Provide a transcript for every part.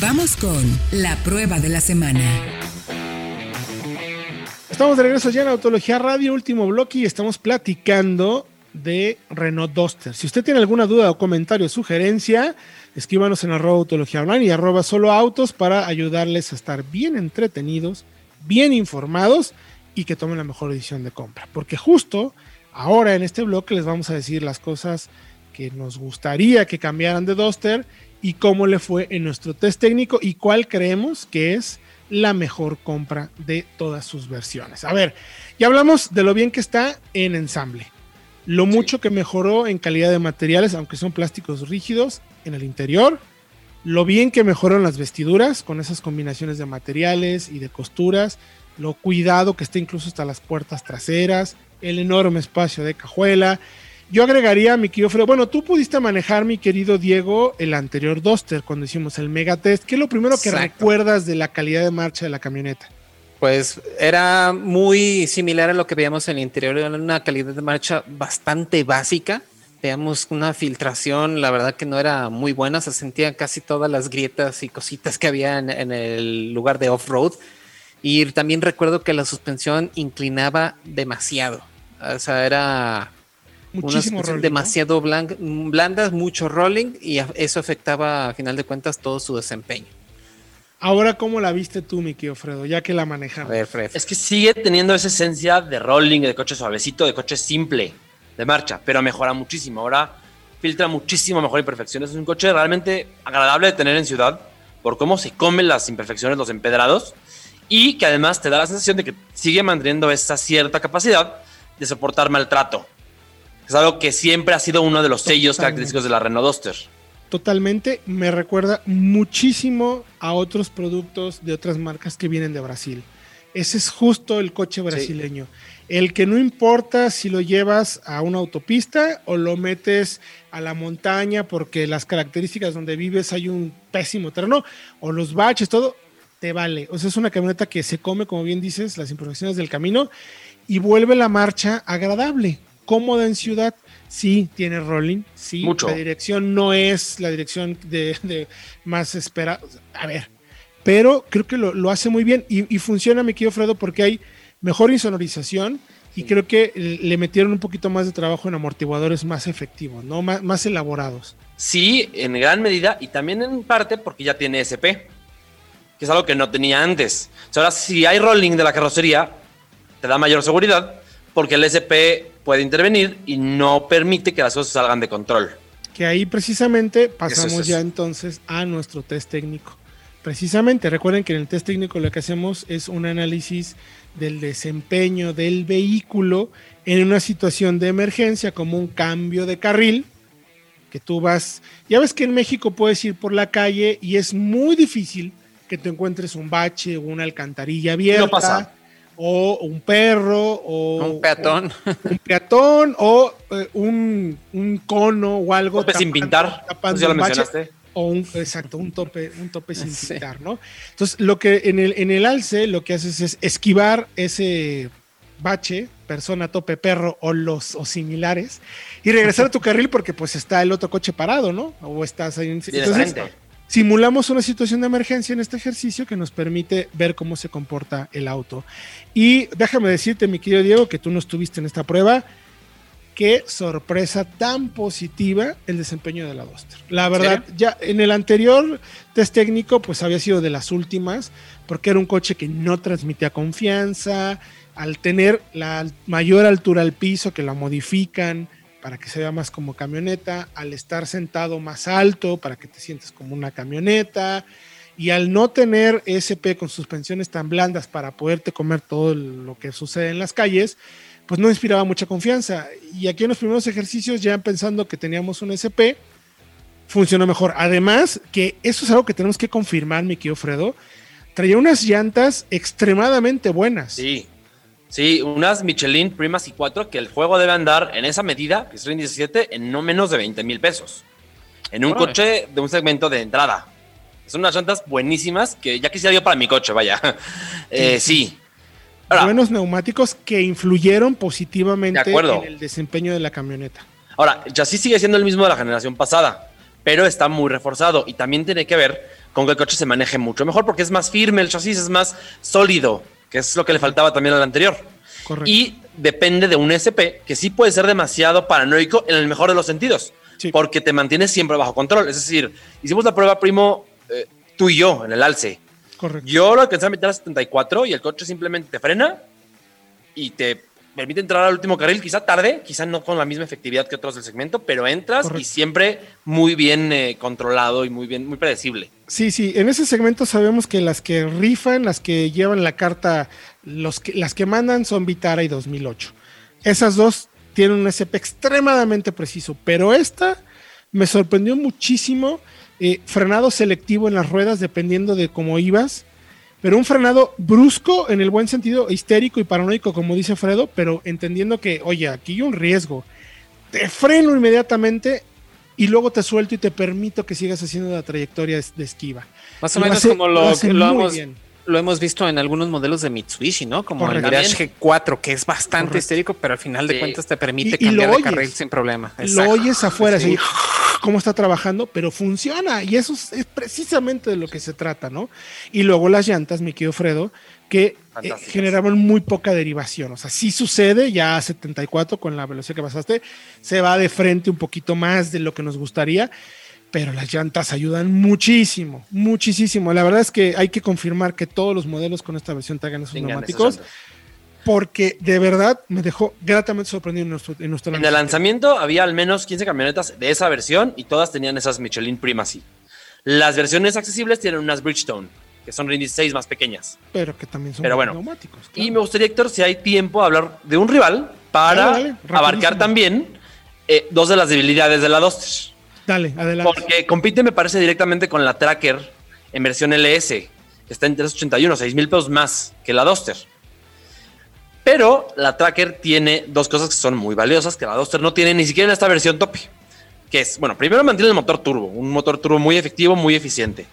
Vamos con la prueba de la semana. Estamos de regreso ya en Autología Radio, último bloque, y estamos platicando de Renault Duster. Si usted tiene alguna duda o comentario o sugerencia, escríbanos en arroba autología online y arroba solo autos para ayudarles a estar bien entretenidos, bien informados y que tomen la mejor decisión de compra. Porque justo ahora en este bloque les vamos a decir las cosas que nos gustaría que cambiaran de Duster y cómo le fue en nuestro test técnico y cuál creemos que es la mejor compra de todas sus versiones. A ver, ya hablamos de lo bien que está en ensamble, lo mucho que mejoró en calidad de materiales, aunque son plásticos rígidos, en el interior, lo bien que mejoró en las vestiduras con esas combinaciones de materiales y de costuras, lo cuidado que está incluso hasta las puertas traseras, el enorme espacio de cajuela, yo agregaría, mi querido Fredo, bueno, tú pudiste manejar, mi querido Diego, el anterior Duster cuando hicimos el Mega Test. ¿Qué es lo primero que recuerdas de la calidad de marcha de la camioneta? Pues era muy similar a lo que veíamos en el interior, era una calidad de marcha bastante básica. Veíamos una filtración, la verdad que no era muy buena, se sentían casi todas las grietas y cositas que había en, en el lugar de off-road. Y también recuerdo que la suspensión inclinaba demasiado. O sea, era Muchísimo rolling, demasiado blandas, mucho rolling y eso afectaba a final de cuentas todo su desempeño. Ahora, ¿cómo la viste tú, mi querido Fredo? Ya que la manejamos. Es que sigue teniendo esa esencia de rolling, de coche suavecito, de coche simple, de marcha, pero mejora muchísimo. Ahora filtra muchísimo mejor imperfecciones. Es un coche realmente agradable de tener en ciudad por cómo se comen las imperfecciones, los empedrados, y que además te da la sensación de que sigue manteniendo esa cierta capacidad de soportar maltrato. Es algo que siempre ha sido uno de los sellos característicos de la Renault Duster. Totalmente, me recuerda muchísimo a otros productos de otras marcas que vienen de Brasil. Ese es justo el coche brasileño. El que no importa si lo llevas a una autopista o lo metes a la montaña porque las características donde vives hay un pésimo terreno o los baches, todo, te vale. O sea, es una camioneta que se come, como bien dices, las imperfecciones del camino y vuelve la marcha agradable cómoda en ciudad. Sí, tiene rolling. Sí, Mucho. la dirección no es la dirección de, más esperada. A ver, pero creo que lo, hace muy bien y, funciona, mi querido Fredo, porque hay mejor insonorización y creo que le metieron un poquito más de trabajo en amortiguadores más efectivos, ¿no? Más elaborados. Sí, en gran medida y también en parte porque ya tiene SP, que es algo que no tenía antes. ahora, si hay rolling de la carrocería, te da mayor seguridad porque el SP puede intervenir y no permite que las cosas salgan de control. Que ahí precisamente pasamos ya entonces a nuestro test técnico. Precisamente, recuerden que en el test técnico lo que hacemos es un análisis del desempeño del vehículo en una situación de emergencia como un cambio de carril, que tú vas, ya ves que en México puedes ir por la calle y es muy difícil que te encuentres un bache o una alcantarilla abierta. No pasa o un perro, o un peatón, un peatón, o eh, un, cono o algo. Tope sin pintar. ya lo mencionaste. O un, exacto, un tope, un tope sin pintar, ¿no? Entonces, lo que en el, en el alce lo que haces es esquivar ese bache, persona, tope, perro o los o similares, y regresar a tu carril porque pues está el otro coche parado, ¿no? O estás ahí. Entonces, simulamos una situación de emergencia en este ejercicio que nos permite ver cómo se comporta el auto. Y déjame decirte, mi querido Diego, que tú no estuviste en esta prueba. Qué sorpresa tan positiva el desempeño de la Duster. La verdad, ya en el anterior test técnico, pues había sido de las últimas, porque era un coche que no transmitía confianza. Al tener la mayor altura al piso, que la modifican, para que se vea más como camioneta, al estar sentado más alto para que te sientas como una camioneta y al no tener SP con suspensiones tan blandas para poderte comer todo lo que sucede en las calles, pues no inspiraba mucha confianza. Y aquí en los primeros ejercicios, ya pensando que teníamos un SP, funcionó mejor. Además, que eso es algo que tenemos que confirmar, mi querido Fredo, traía unas llantas extremadamente buenas. Sí. Sí, unas Michelin Primas y 4 que el juego debe andar en esa medida, que es 17, en no menos de 20 mil pesos. En un coche de un segmento de entrada. Son unas llantas buenísimas que ya quisiera yo para mi coche, vaya. Eh, sí. Buenos neumáticos que influyeron positivamente en el desempeño de la camioneta. Ahora, ya sí sigue siendo el mismo de la generación pasada, pero está muy reforzado y también tiene que ver con que el coche se maneje mucho mejor porque es más firme, el chasis es más sólido, que es lo que le faltaba también al anterior. Correcto. Y depende de un SP que sí puede ser demasiado paranoico en el mejor de los sentidos, Sí. porque te mantiene siempre bajo control. Es decir, hicimos la prueba, primo, eh, tú y yo en el alce. Correcto. Yo lo alcancé a meter a 74 y el coche simplemente te frena y te permite entrar al último carril, quizá tarde, quizá no con la misma efectividad que otros del segmento, pero entras y siempre muy bien eh, controlado y muy bien, muy predecible. Sí, sí, en ese segmento sabemos que las que rifan, las que llevan la carta, los que, las que mandan son Vitara y 2008. Esas dos tienen un SP extremadamente preciso, pero esta me sorprendió muchísimo. eh, frenado selectivo en las ruedas dependiendo de cómo ibas, pero un frenado brusco en el buen sentido, histérico y paranoico, como dice Fredo, pero entendiendo que, oye, aquí hay un riesgo. Te freno inmediatamente y luego te suelto y te permito que sigas haciendo la trayectoria de, esquiva. Más o Lo menos hace- como lo lo, lo hemos, bien. lo hemos visto en algunos modelos de Mitsubishi, ¿no? Como Correcto. el Mirage G4, que es bastante Correcto. histérico, pero al final de Sí. cuentas te permite Y- y lo cambiar de oyes. carril sin problema. Lo Exacto. oyes afuera, Sí. así, cómo está trabajando, pero funciona. Y eso es, es precisamente de lo que se trata, ¿no? Y luego las llantas, mi querido Fredo, que eh, generaban muy poca derivación. O sea, sí sucede, ya a 74 con la velocidad que pasaste, se va de frente un poquito más de lo que nos gustaría. Pero las llantas ayudan muchísimo, muchísimo. La verdad es que hay que confirmar que todos los modelos con esta versión tengan esos Tengan neumáticos. Porque de verdad me dejó gratamente sorprendido en nuestro, en nuestro En el lanzamiento había al menos 15 camionetas de esa versión y todas tenían esas Michelin Primacy. Las versiones accesibles tienen unas Bridgestone, que son Rindy 6 más pequeñas. pero que también son Pero bueno, neumáticos. Y me gustaría, Héctor, si hay tiempo, hablar de un rival para Dale, dale, rapidísimo. abarcar también eh, dos de las debilidades de la Duster. Dale, adelante. Porque compite, me parece, directamente con la Tracker en versión LS, que está en 381, 6 mil pesos más que la Duster. Pero la Tracker tiene dos cosas que son muy valiosas, que la Duster no tiene ni siquiera en esta versión tope. Que es, bueno, primero mantiene el motor turbo, un motor turbo muy efectivo, muy eficiente.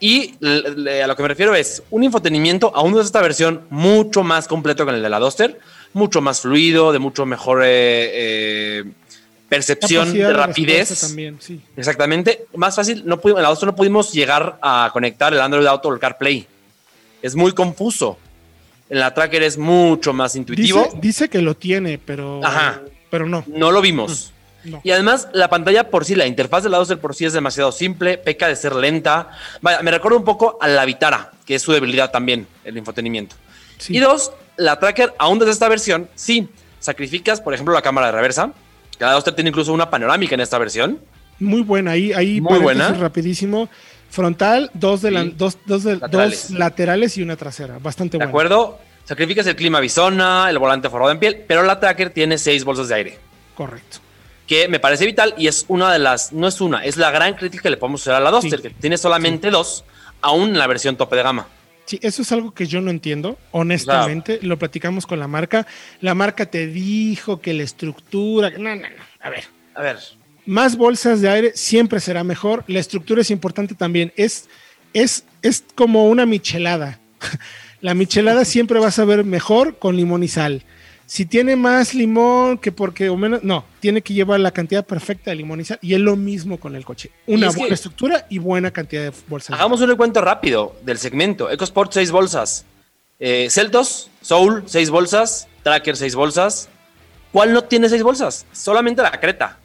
Y a lo que me refiero es un infotenimiento, aún de esta versión, mucho más completo que el de la Duster, mucho más fluido, de mucho mejor eh, eh, percepción de rapidez. También, sí. Exactamente. Más fácil, no pudimos, en la Duster no pudimos llegar a conectar el Android Auto o el CarPlay. Es muy confuso. En la Tracker es mucho más intuitivo. Dice, dice que lo tiene, pero, Ajá. pero no. No lo vimos. no. Y además, la pantalla por sí, la interfaz de la Duster por sí es demasiado simple, peca de ser lenta. Vaya, me recuerda un poco a la Vitara, que es su debilidad también, el infotenimiento. Sí. Y dos, la Tracker, aún desde esta versión, sí, sacrificas, por ejemplo, la cámara de reversa. La Duster tiene incluso una panorámica en esta versión. Muy buena. Ahí, ahí Muy buena. rapidísimo. Frontal, dos, de la- Sí. dos, dos, de- Laterales. dos laterales y una trasera. Bastante ¿De buena. acuerdo? Sacrificas el clima bisona, el volante forrado en piel, pero la Tracker tiene seis bolsas de aire, Correcto. que me parece vital y es una de las, no es una, es la gran crítica que le podemos hacer a la Duster, Sí. que tiene solamente dos, aún en la versión tope de gama. Sí, eso es algo que yo no entiendo, honestamente. Lo platicamos con la marca. La marca te dijo que la estructura. No, no, no. A ver. A ver, Más bolsas de aire siempre será mejor. La estructura es importante también. Es, es, es como una michelada. La michelada siempre va a saber mejor con limón y sal. Si tiene más limón que porque o menos, no, tiene que llevar la cantidad perfecta de limón y sal. Y es lo mismo con el coche. Una es buena estructura y buena cantidad de bolsas. hagamos un recuento rápido del segmento. EcoSport, seis bolsas. Eh, Celtos, Soul, seis bolsas. Tracker, seis bolsas. ¿Cuál no tiene seis bolsas? Solamente la Creta.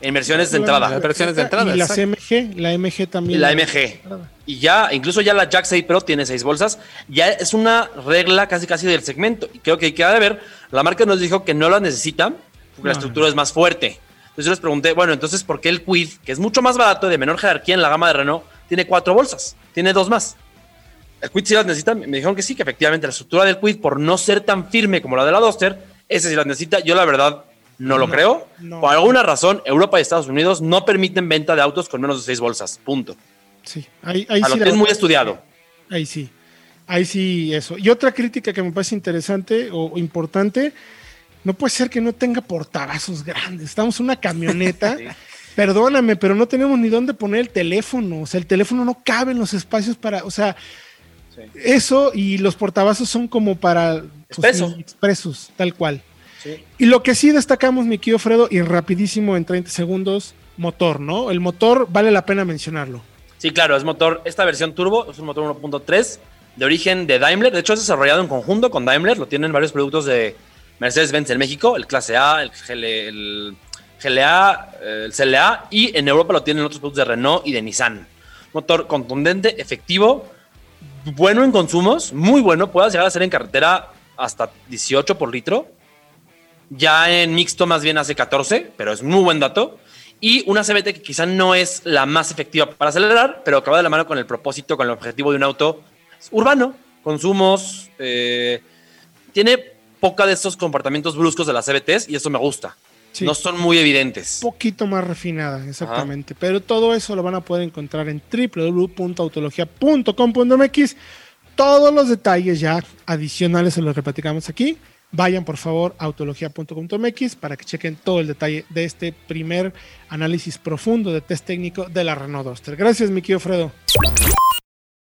En versiones de entrada. Las versiones de entrada, Y las exacto. MG, la MG Y también. la MG. Y ya, incluso ya la Jack 6 Pro tiene seis bolsas. Ya es una regla casi casi del segmento. Y creo que queda de ver. La marca nos dijo que no la necesita porque la No, estructura es más fuerte. Entonces yo les pregunté, bueno, entonces ¿por qué el Quid, que es mucho más barato, de menor jerarquía en la gama de Renault, tiene cuatro bolsas? Tiene dos más. El Quid sí las necesita. Me dijeron que sí, que efectivamente la estructura del Quid, por no ser tan firme como la de la Duster, ese sí las necesita. Yo la verdad no lo No, creo. no. Por alguna razón, Europa y Estados Unidos no permiten venta de autos con menos de seis bolsas. Punto. Sí, ahí, ahí A sí lo que es muy estudiado. Ahí sí. Ahí sí, eso. Y otra crítica que me parece interesante o importante, no puede ser que no tenga portavasos grandes. Estamos en una camioneta. Perdóname, pero no tenemos ni dónde poner el teléfono. O sea, el teléfono no cabe en los espacios para, o sea, eso y los portavasos son como para pues, expresos, tal cual. Y lo que sí destacamos, mi querido Fredo, y rapidísimo en 30 segundos, motor, ¿no? El motor vale la pena mencionarlo. Sí, claro, es motor, esta versión turbo es un motor 1.3 de origen de Daimler. De hecho, es desarrollado en conjunto con Daimler. Lo tienen varios productos de Mercedes-Benz en México, el Clase A, el, GL, el GLA, el CLA, y en Europa lo tienen otros productos de Renault y de Nissan. Motor contundente, efectivo, bueno en consumos, muy bueno. Puedes llegar a ser en carretera hasta 18 por litro. Ya en mixto más bien hace 14, pero es muy buen dato. Y una CBT que quizá no es la más efectiva para acelerar, pero acaba de la mano con el propósito, con el objetivo de un auto urbano, consumos. Eh, tiene poca de estos comportamientos bruscos de las CBTs y eso me gusta. No son muy evidentes. Un poquito más refinada, exactamente. Pero todo eso lo van a poder encontrar en www.autologia.com.mx. Todos los detalles ya adicionales se los replaticamos aquí. Vayan por favor a autologia.com.mx para que chequen todo el detalle de este primer análisis profundo de test técnico de la Renault Duster. Gracias, mi querido Fredo.